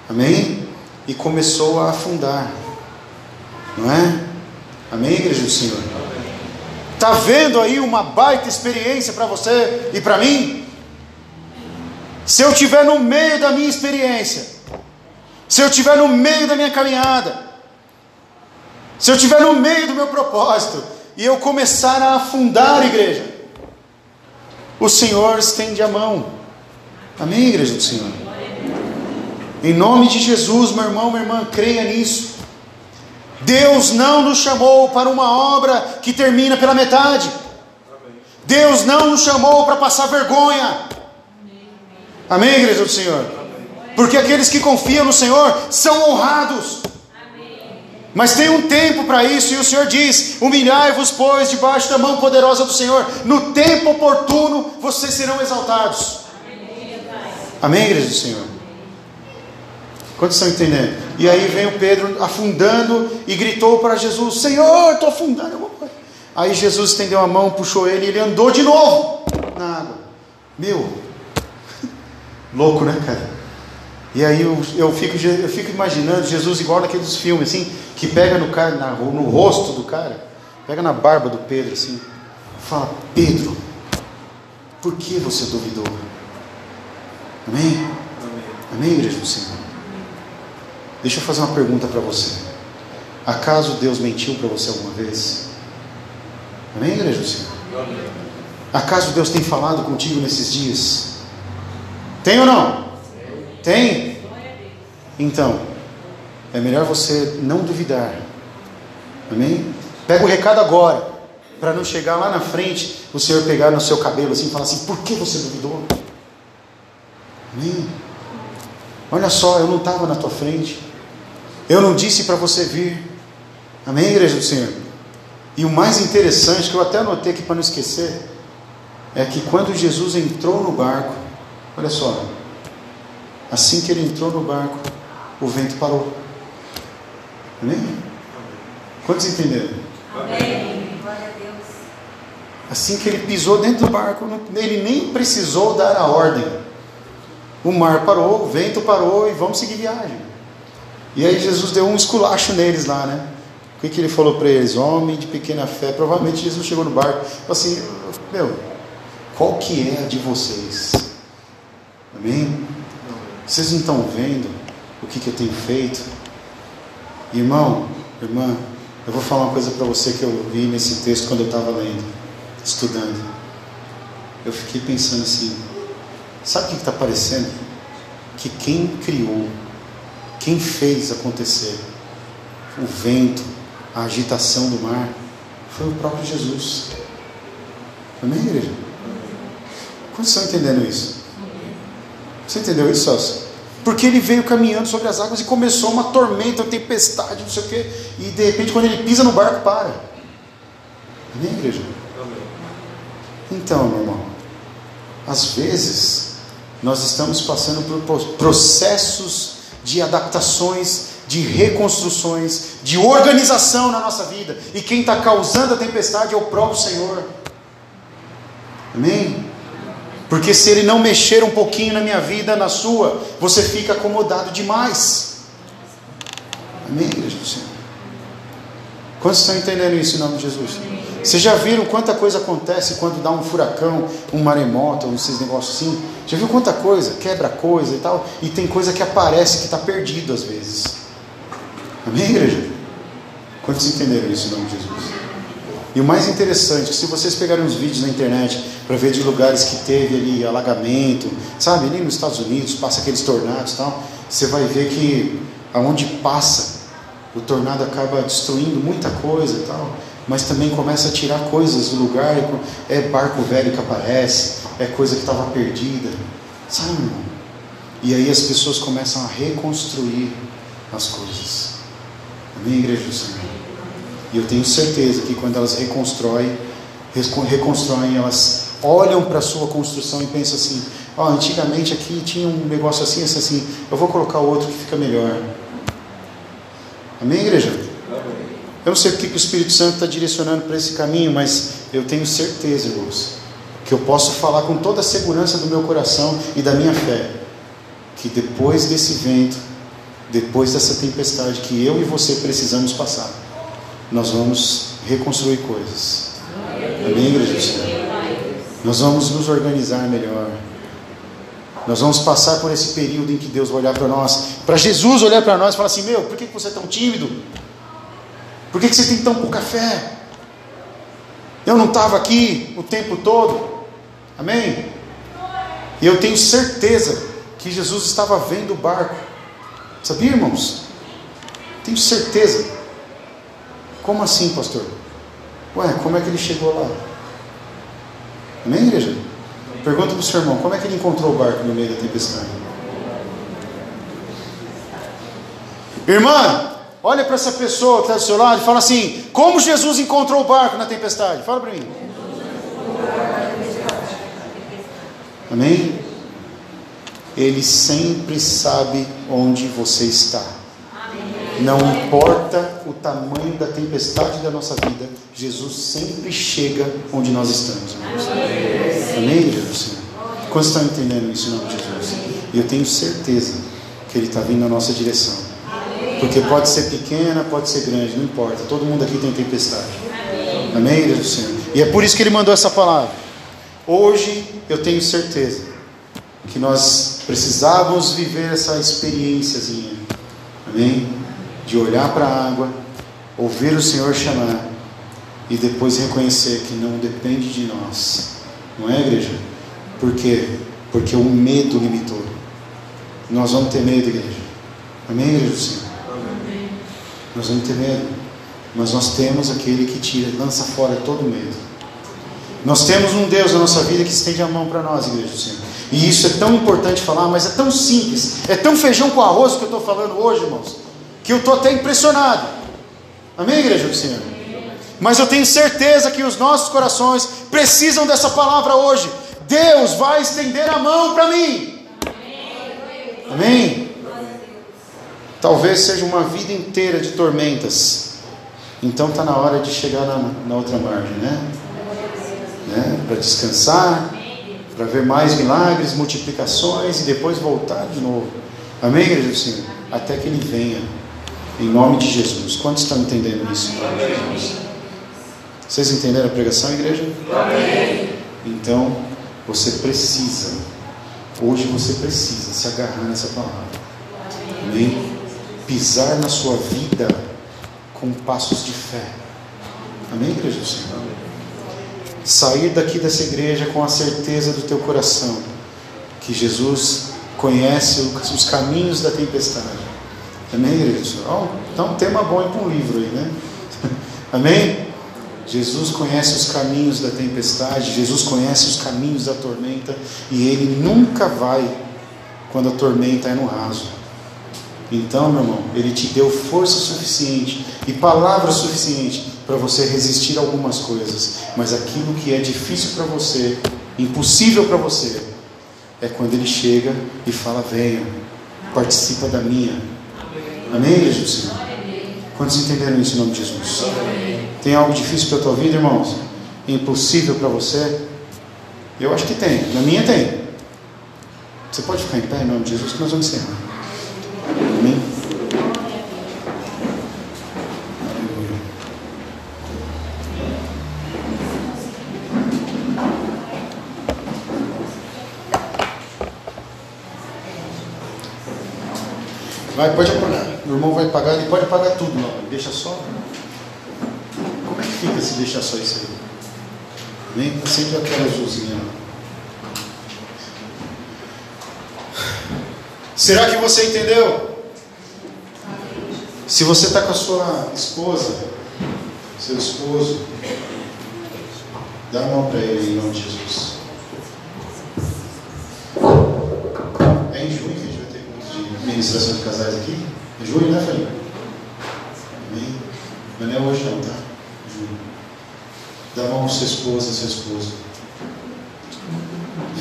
amém? E começou a afundar, não é? Amém, igreja do Senhor? Está vendo aí uma baita experiência para você e para mim? Se eu estiver no meio da minha experiência, se eu estiver no meio da minha caminhada, se eu estiver no meio do meu propósito e eu começar a afundar a igreja, o Senhor estende a mão. Amém, igreja do Senhor? Em nome de Jesus, meu irmão, minha irmã, creia nisso. Deus não nos chamou para uma obra que termina pela metade. Deus não nos chamou para passar vergonha. Amém, igreja do Senhor? Porque aqueles que confiam no Senhor são honrados. Mas tem um tempo para isso, e o Senhor diz: Humilhai-vos, pois, debaixo da mão poderosa do Senhor, no tempo oportuno vocês serão exaltados. Amém, igreja do Senhor? Quantos estão entendendo? E aí vem o Pedro afundando e gritou para Jesus: Senhor, estou afundando. Aí Jesus estendeu a mão, puxou ele e ele andou de novo na água. Meu, louco, né, cara? E aí eu, eu, fico, eu fico imaginando Jesus igual naqueles filmes, assim, que pega no, cara, na, no rosto do cara, pega na barba do Pedro, assim, fala: Pedro, por que você duvidou? Amém? Amém, igreja do Senhor? Deixa eu fazer uma pergunta para você. Acaso Deus mentiu para você alguma vez? Amém, igreja do Senhor? Acaso Deus tem falado contigo nesses dias? Tem ou não? Tem? Então, é melhor você não duvidar. Amém? Pega o recado agora, para não chegar lá na frente, o Senhor pegar no seu cabelo assim e falar assim: por que você duvidou? Amém? Olha só, eu não estava na tua frente, eu não disse para você vir. Amém, igreja do Senhor? E o mais interessante, que eu até anotei aqui para não esquecer, é que quando Jesus entrou no barco, olha só, assim que ele entrou no barco, o vento parou. Amém? Quantos entenderam? Amém. Glória a Deus. Assim que ele pisou dentro do barco, ele nem precisou dar a ordem. O mar parou, o vento parou e vamos seguir viagem. E aí Jesus deu um esculacho neles lá, né? O que, que ele falou para eles? Homem de pequena fé. Provavelmente Jesus chegou no barco. Falou assim: Meu, qual que é a de vocês? Amém? Vocês não estão vendo o que, que eu tenho feito? Irmão, irmã, eu vou falar uma coisa para você que eu vi nesse texto quando eu estava lendo, estudando. Eu fiquei pensando assim: sabe o que está parecendo? Que quem criou, quem fez acontecer o vento, a agitação do mar, foi o próprio Jesus. Amém, igreja? Quantos estão entendendo isso? Você entendeu isso, Celso? Porque ele veio caminhando sobre as águas e começou uma tormenta, uma tempestade, não sei o quê. E de repente, quando ele pisa no barco, para. Amém, igreja? Então, meu irmão, às vezes nós estamos passando por processos de adaptações, de reconstruções, de organização na nossa vida. E quem está causando a tempestade é o próprio Senhor. Amém? Porque se ele não mexer um pouquinho na minha vida, na sua, você fica acomodado demais. Amém, igreja do Senhor? Quantos estão entendendo isso em nome de Jesus? Vocês já viram quanta coisa acontece quando dá um furacão, um maremoto, esses negócios assim? Já viu quanta coisa? Quebra coisa e tal. E tem coisa que aparece que está perdido às vezes. Amém, igreja? Quantos entenderam isso em nome de Jesus? E o mais interessante, que se vocês pegarem uns vídeos na internet para ver de lugares que teve ali alagamento, sabe, ali nos Estados Unidos, passa aqueles tornados e tal, você vai ver que aonde passa, o tornado acaba destruindo muita coisa e tal, mas também começa a tirar coisas do lugar, é barco velho que aparece, é coisa que estava perdida, sabe, irmão? E aí as pessoas começam a reconstruir as coisas. Amém, igreja do Senhor? E eu tenho certeza que quando elas reconstroem, reconstroem, elas olham para a sua construção e pensam assim: ó, oh, antigamente aqui tinha um negócio assim, assim, assim, eu vou colocar outro que fica melhor. Amém, igreja? Eu não sei porque que o Espírito Santo está direcionando para esse caminho, mas eu tenho certeza, irmãos, que eu posso falar com toda a segurança do meu coração e da minha fé, que depois desse vento, depois dessa tempestade que eu e você precisamos passar, nós vamos reconstruir coisas. Amém, igreja? Nós vamos nos organizar melhor. Nós vamos passar por esse período em que Deus vai olhar para nós, para Jesus olhar para nós e falar assim: Meu, por que você é tão tímido? Por que você tem tão pouca fé? Eu não estava aqui o tempo todo. Amém? E eu tenho certeza que Jesus estava vendo o barco. Sabia, irmãos? Tenho certeza. Como assim, pastor? Ué, como é que ele chegou lá? Amém, igreja? Pergunta para o seu irmão, como é que ele encontrou o barco no meio da tempestade? Irmã, olha para essa pessoa que está do seu lado e fala assim: como Jesus encontrou o barco na tempestade? Fala para mim. Amém? Ele sempre sabe onde você está. Não importa o tamanho da tempestade da nossa vida, Jesus sempre chega onde nós estamos. Amém, Jesus? Quantos estão entendendo isso em nome de Jesus? E eu tenho certeza que Ele está vindo na nossa direção. Porque pode ser pequena, pode ser grande, não importa. Todo mundo aqui tem tempestade. Amém, Jesus Senhor? E é por isso que Ele mandou essa palavra. Hoje eu tenho certeza que nós Precisávamos viver essa experiênciazinha, amém? De olhar para a água, ouvir o Senhor chamar e depois reconhecer que não depende de nós, não é, igreja? Por quê? Porque o medo limitou. Nós vamos ter medo, igreja. Amém, igreja do Senhor? Nós vamos ter medo. Mas nós temos aquele que tira, lança fora todo medo. Nós temos um Deus na nossa vida que estende a mão para nós, igreja do Senhor. E isso é tão importante falar, mas é tão simples, é tão feijão com arroz que eu estou falando hoje, irmãos, que eu estou até impressionado. Amém, igreja do Senhor? Mas eu tenho certeza que os nossos corações precisam dessa palavra hoje. Deus vai estender a mão para mim. Amém? Talvez seja uma vida inteira de tormentas. Então está na hora de chegar na, na outra margem, né? né? Para descansar, para ver mais milagres, multiplicações e depois voltar de novo. Amém, igreja do Senhor? Até que Ele venha. Em nome de Jesus. Quantos estão entendendo isso? Vocês entenderam a pregação, igreja? Amém. Então, você precisa, hoje você precisa se agarrar nessa palavra. Amém? Pisar na sua vida com passos de fé. Amém, igreja do Senhor? Sair daqui dessa igreja com a certeza do teu coração que Jesus conhece os caminhos da tempestade. Amém, igreja? Oh, então, tema bom para um livro aí, né? Amém? Jesus conhece os caminhos da tempestade, Jesus conhece os caminhos da tormenta e Ele nunca vai quando a tormenta é no raso. Então, meu irmão, Ele te deu força suficiente e palavra suficiente para você resistir a algumas coisas, mas aquilo que é difícil para você, impossível para você, é quando Ele chega e fala: venha, participa da minha. Amém, Jesus? Quantos entenderam isso em nome de Jesus? Tem algo difícil para a tua vida, irmãos? Impossível para você? Eu acho que tem. Na minha tem. Você pode ficar em pé em nome de Jesus que nós vamos encerrar. Amém? Vai, pode apagar. O irmão vai pagar, ele pode pagar tudo, não. Deixa só fica se deixar só isso aí? Nem sempre aquela azulzinha. Será que você entendeu? Se você está com a sua esposa, seu esposo, dá a mão para ele em nome de Jesus. É em junho que a gente vai ter culto de ministração de casais aqui? É junho, né, Felipe? Amém? Mas não é hoje não, tá? Dá a mão à sua esposa, seu esposo.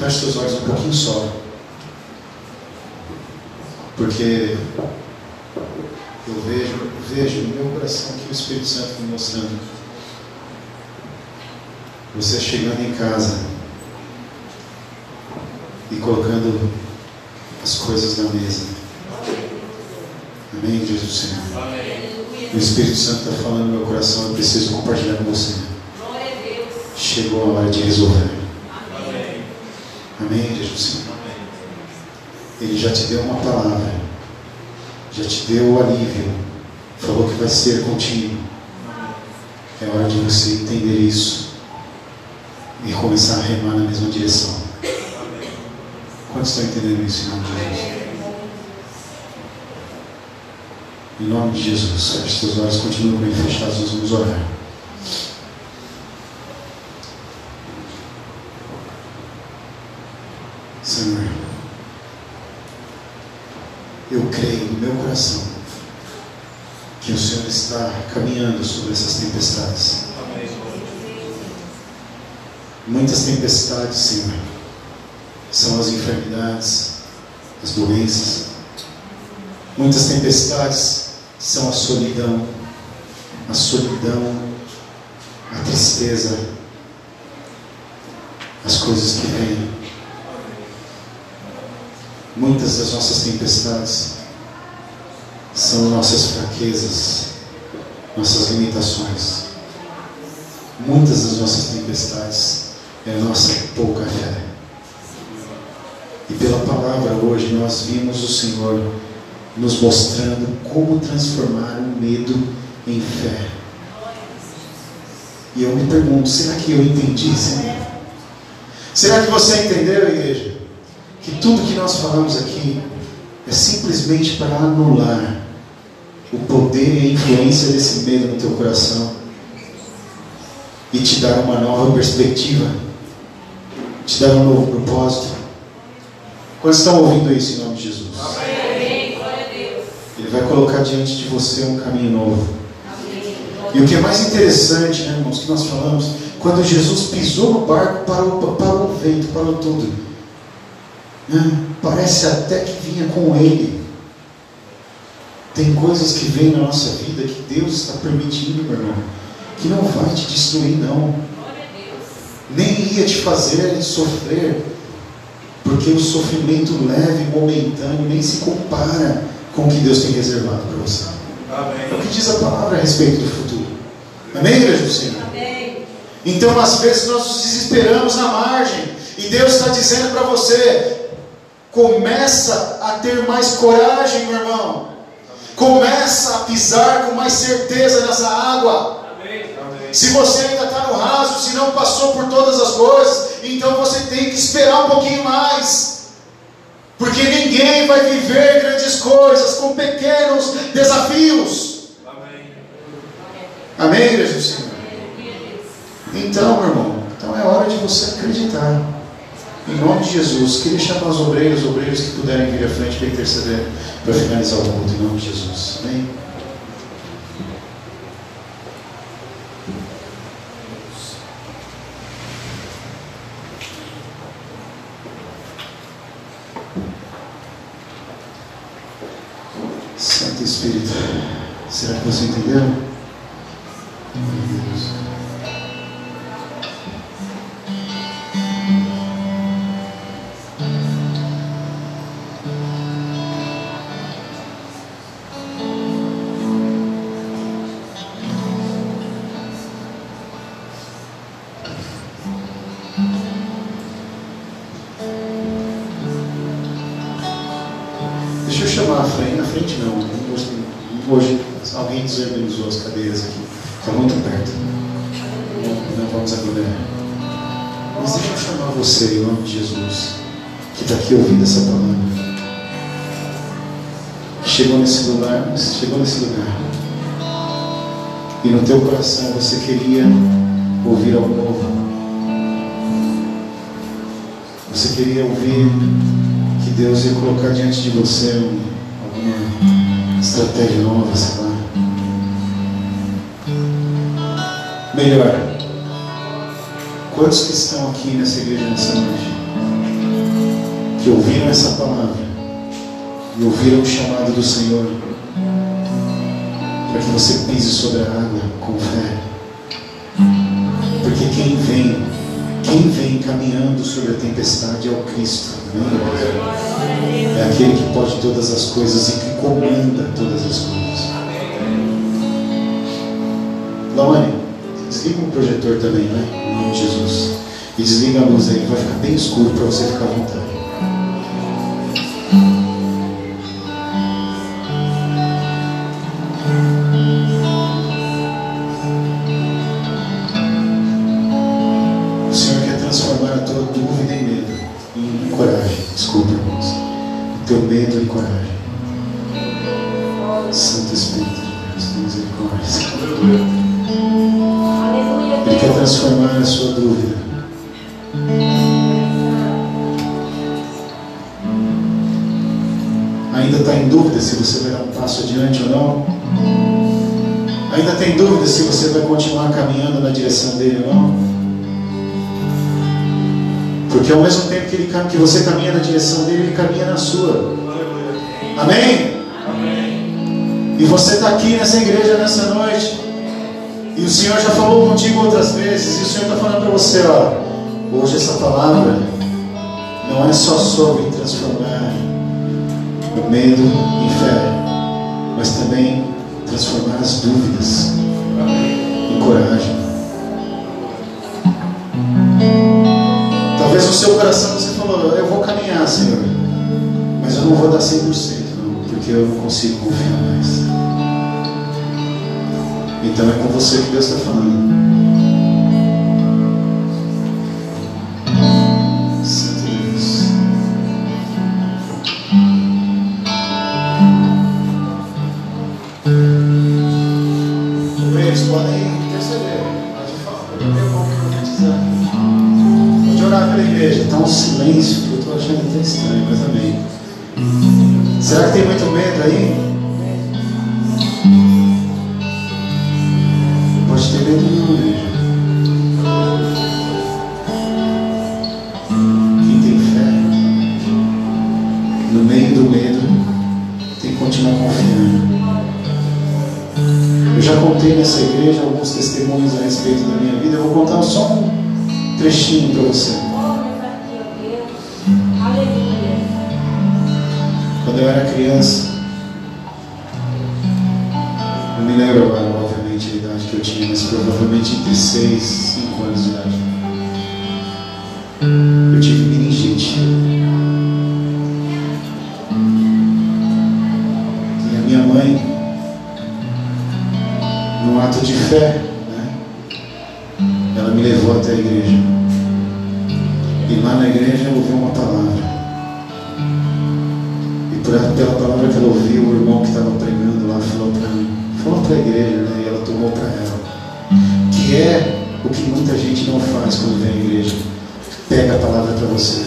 Feche seus olhos um pouquinho só. Porque eu vejo, vejo no meu coração que o Espírito Santo me mostrando. Você chegando em casa e colocando as coisas na mesa. Amém, Jesus Senhor. O Espírito Santo está falando no meu coração, eu preciso compartilhar com você. Chegou a hora de resolver. Amém. Jesus. Ele já te deu uma palavra, já te deu o alívio, falou que vai ser contigo. É hora de você entender isso e começar a remar na mesma direção. Quantos estão entendendo isso em nome de Jesus? Em nome de Jesus, feche seus olhos, continuem bem fechados, nós vamos orar. Senhor, eu creio meu coração que o Senhor está caminhando sobre essas tempestades. Muitas tempestades, Senhor, são as enfermidades, as doenças. Muitas tempestades são a solidão, a solidão, a tristeza, as coisas que vêm Muitas das nossas tempestades são nossas fraquezas, nossas limitações. Muitas das nossas tempestades é a nossa pouca fé. E pela palavra hoje nós vimos o Senhor nos mostrando como transformar o medo em fé. E eu me pergunto: será que eu entendi, Senhor? Será que você entendeu, igreja? Que tudo que nós falamos aqui é simplesmente para anular o poder e a influência desse medo no teu coração e te dar uma nova perspectiva, te dar um novo propósito. Quantos estão ouvindo isso em nome de Jesus? Ele vai colocar diante de você um caminho novo. E o que é mais interessante, né, irmãos, que nós falamos, quando Jesus pisou no barco, parou, parou o vento, parou tudo. Né? Parece até que vinha com ele. Tem coisas que vêm na nossa vida que Deus está permitindo, meu irmão, que não vai te destruir, não. Nem ia te fazer sofrer, porque o sofrimento leve, momentâneo, nem se compara com o que Deus tem reservado para você. Amém. É o que diz a palavra a respeito do futuro. Amém, igreja do Senhor? Amém. Então, às vezes, nós nos desesperamos na margem, e Deus está dizendo para você: começa a ter mais coragem, meu irmão. Começa a pisar com mais certeza nessa água. Se você ainda está no raso, se não passou por todas as coisas, então você tem que esperar um pouquinho mais. Porque ninguém vai viver grandes coisas com pequenos desafios. Amém. Amém, igreja do Senhor? Então, meu irmão, então é hora de você acreditar. Em nome de Jesus, queria chamar os obreiros, os obreiros que puderem vir à frente para interceder, para finalizar o culto, em nome de Jesus. Amém? Santo Espírito, será que você entendeu? Que ouvindo essa palavra. Chegou nesse lugar, chegou nesse lugar. E no teu coração você queria ouvir algo novo. Você queria ouvir que Deus ia colocar diante de você alguma estratégia nova, sei lá. melhor. Quantos que estão aqui nessa igreja nessa noite? Que ouviram essa palavra e ouviram o chamado do Senhor para que você pise sobre a água com fé. Porque quem vem, quem vem caminhando sobre a tempestade é o Cristo. É aquele que pode todas as coisas e que comanda todas as coisas. Lawane, Desliga o projetor também, né? Em nome de Jesus. E desliga a luz aí, vai ficar bem escuro para você ficar à vontade. Dúvida se você vai dar um passo adiante ou não? Ainda tem dúvida se você vai continuar caminhando na direção dele ou não? Porque ao mesmo tempo que, ele, que você caminha na direção dele, ele caminha na sua. Amém? Amém. E você está aqui nessa igreja nessa noite. E o Senhor já falou contigo outras vezes, e o Senhor está falando para você, ó, hoje essa palavra não é só sobre transformar o medo em fé, mas também transformar as dúvidas em coragem. Talvez no seu coração você falou, eu vou caminhar, Senhor. não vou dar 100%, não, porque eu não consigo confiar mais. Então é com você que Deus está falando. No meio do medo, tem que continuar confiando. Eu já contei nessa igreja alguns testemunhos a respeito da minha vida. Eu vou contar só um trechinho para você. quando eu era criança, eu me lembro agora, obviamente, a idade que eu tinha, mas provavelmente entre 6, 5 anos de idade. Fé, né, ela me levou até a igreja. E lá na igreja eu ouvi uma palavra pela palavra que ela ouviu, o irmão que estava pregando lá falou para mim, falou para a igreja, né? E ela tomou para ela. Que é o que muita gente não faz quando vem à igreja. Pega a palavra para você.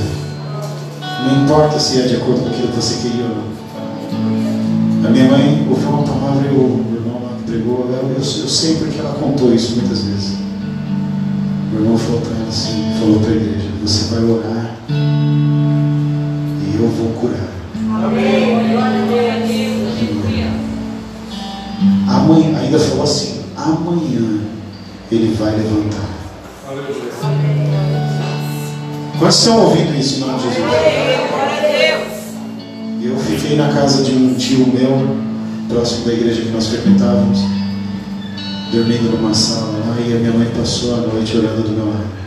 Não importa se é de acordo com aquilo que você queria ou não. A minha mãe ouviu uma palavra e o irmão lá que pregou, eu, eu, eu ela contou isso muitas vezes. O irmão falou para ela assim, falou para a igreja, você vai orar e eu vou curar. Amanhã, ainda falou assim: amanhã ele vai levantar. Quantos estão ouvindo isso em nome de Jesus? Eu fiquei na casa de um tio meu, próximo da igreja que nós frequentávamos, dormindo numa sala lá, e a minha mãe passou a noite orando do meu lado.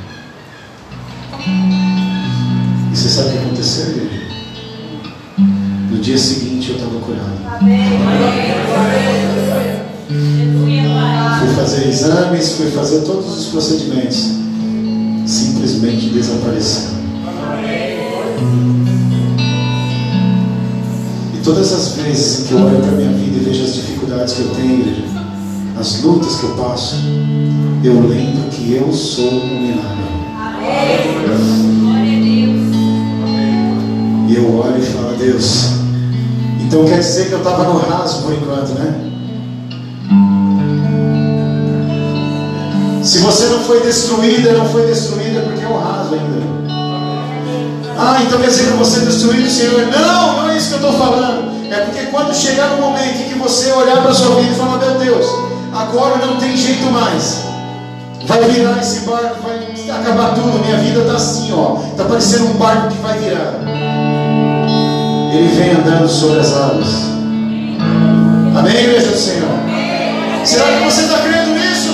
E você sabe o que aconteceu, igreja? No dia seguinte eu estava curado. Fui fazer exames, fui fazer todos os procedimentos. Simplesmente desapareceu. E todas as vezes que eu olho para minha vida e vejo as dificuldades que eu tenho, as lutas que eu passo, eu lembro que eu sou um milagre. E eu olho e falo, Deus, então quer dizer que eu estava no raso por enquanto, né? Se você não foi destruída, não foi destruída porque é o raso ainda. Ah, então quer dizer que você destruiu o Senhor? Não, não é isso que eu estou falando. É porque quando chegar o momento em que você olhar para a sua vida e falar, meu Deus, agora não tem jeito mais. Vai virar esse barco, vai acabar tudo. Minha vida está assim, ó. Está parecendo um barco que vai virar. Ele vem andando sobre as águas. Amém, igreja do Senhor? Será que você está crendo nisso?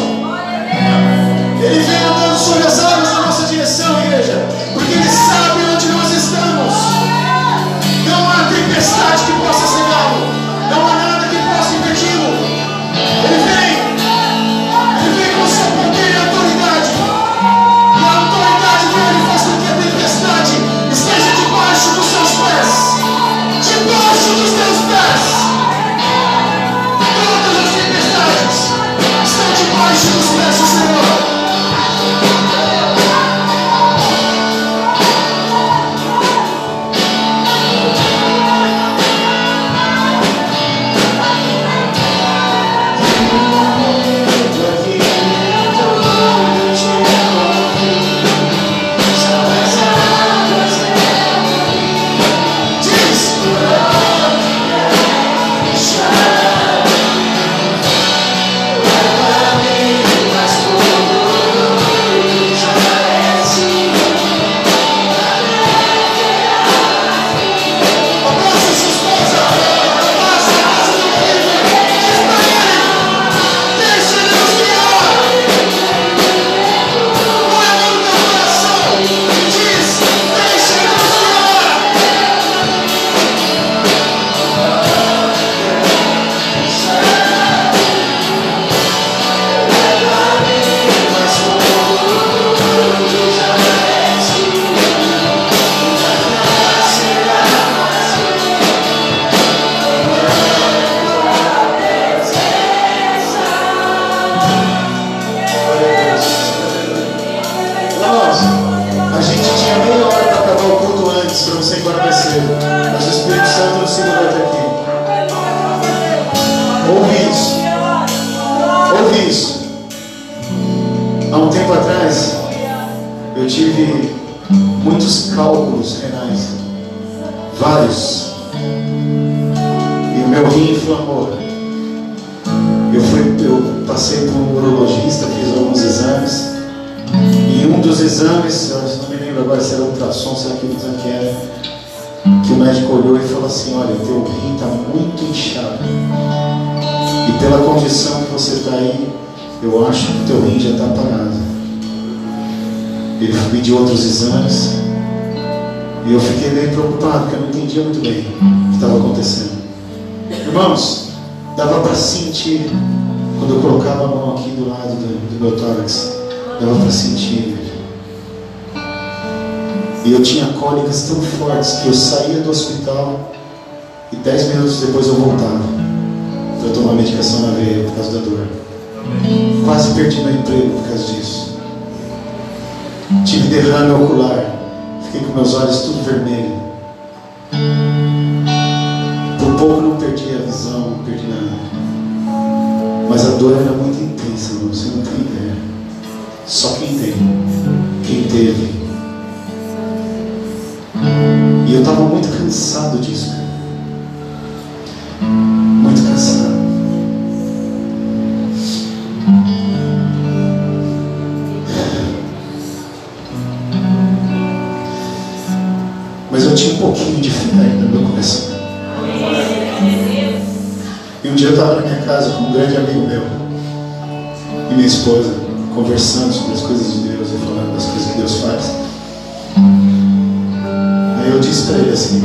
Ele vem andando sobre as águas na nossa direção, igreja, porque Ele sabe onde nós estamos. Não há tempestade que possa cegá-lo, do lado do, do meu tórax, dava para sentir. E eu tinha cólicas tão fortes que eu saía do hospital e dez minutos depois eu voltava para tomar medicação na veia por causa da dor. Quase perdi meu emprego por causa disso. Tive derrame ocular. Fiquei com meus olhos tudo vermelho. Por pouco não perdi a visão, não perdi nada. Mas a dor era muito irmão. Você não tem ideia. Só quem tem. Quem teve. E eu estava muito cansado disso. Muito cansado. Mas eu tinha um pouquinho de fé ainda no meu coração. E um dia eu estava na minha casa com um grande amigo meu minha esposa, conversando sobre as coisas de Deus e falando das coisas que Deus faz. Aí eu disse para ele assim,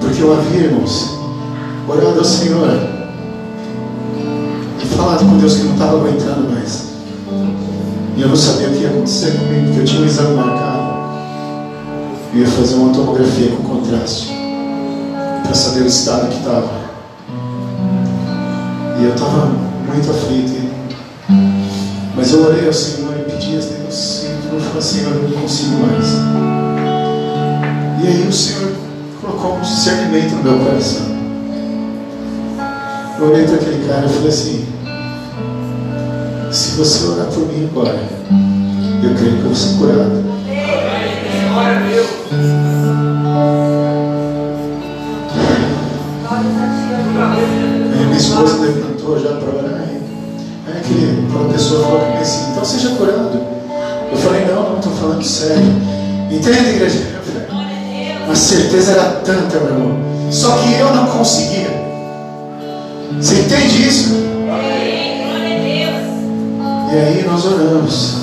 porque eu havia, irmãos, orado ao Senhor e falado com Deus que não estava aguentando mais. E eu não sabia o que ia acontecer comigo, porque eu tinha um exame marcado. Eu ia fazer uma tomografia com contraste para saber o estado que estava. E eu estava muito aflito. Mas eu orei ao Senhor e pedi a Deus, e eu falei, Senhor, eu não consigo mais. E aí o Senhor colocou um discernimento no meu coração. Eu olhei para aquele cara e falei assim, se você orar por mim agora, eu creio que eu vou ser curado. Aí minha esposa levantou já para orar. Aí aquele, aquela pessoa falou seja curado. Eu falei, não, não estou falando sério. Entende, igreja? A certeza era tanta, meu irmão. Só que eu não conseguia. Você entende isso? E aí nós oramos.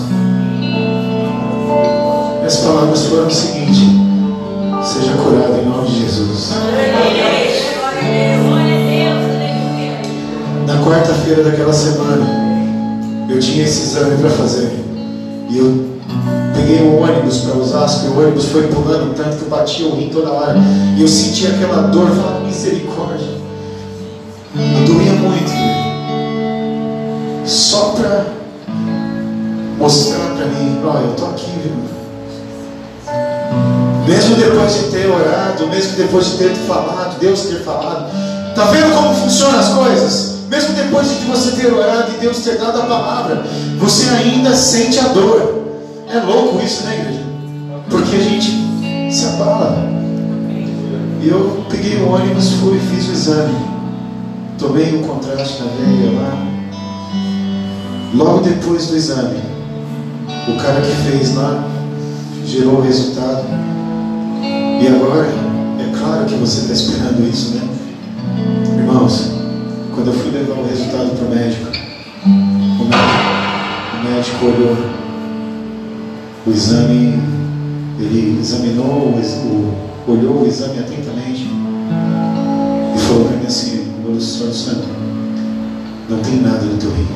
E as palavras foram o seguinte: seja curado em nome de Jesus. Na quarta-feira daquela semana, eu tinha esse exame para fazer. E eu peguei um ônibus para Osasco, e o ônibus foi pulando tanto que eu batia o rim toda hora. E eu sentia aquela dor, eu falava, misericórdia. E doía muito. Só para mostrar para mim, olha, eu estou aqui, viu? Mesmo depois de ter orado, mesmo depois de ter falado, Deus ter falado, tá vendo como funcionam as coisas? Mesmo depois de você ter orado e Deus ter dado a palavra, você ainda sente a dor. É louco isso, né, igreja? Porque a gente se abala. E eu peguei o ônibus, fui, fiz o exame. Tomei um contraste na veia lá. Logo depois do exame, o cara que fez lá gerou o resultado. E agora, é claro que você está esperando isso, né? Irmãos, quando eu fui levar o resultado para o médico, o médico, médico olhou o exame, ele examinou, o, olhou o exame atentamente e falou para mim assim, meu Senhor Santo, não tem nada no teu rim.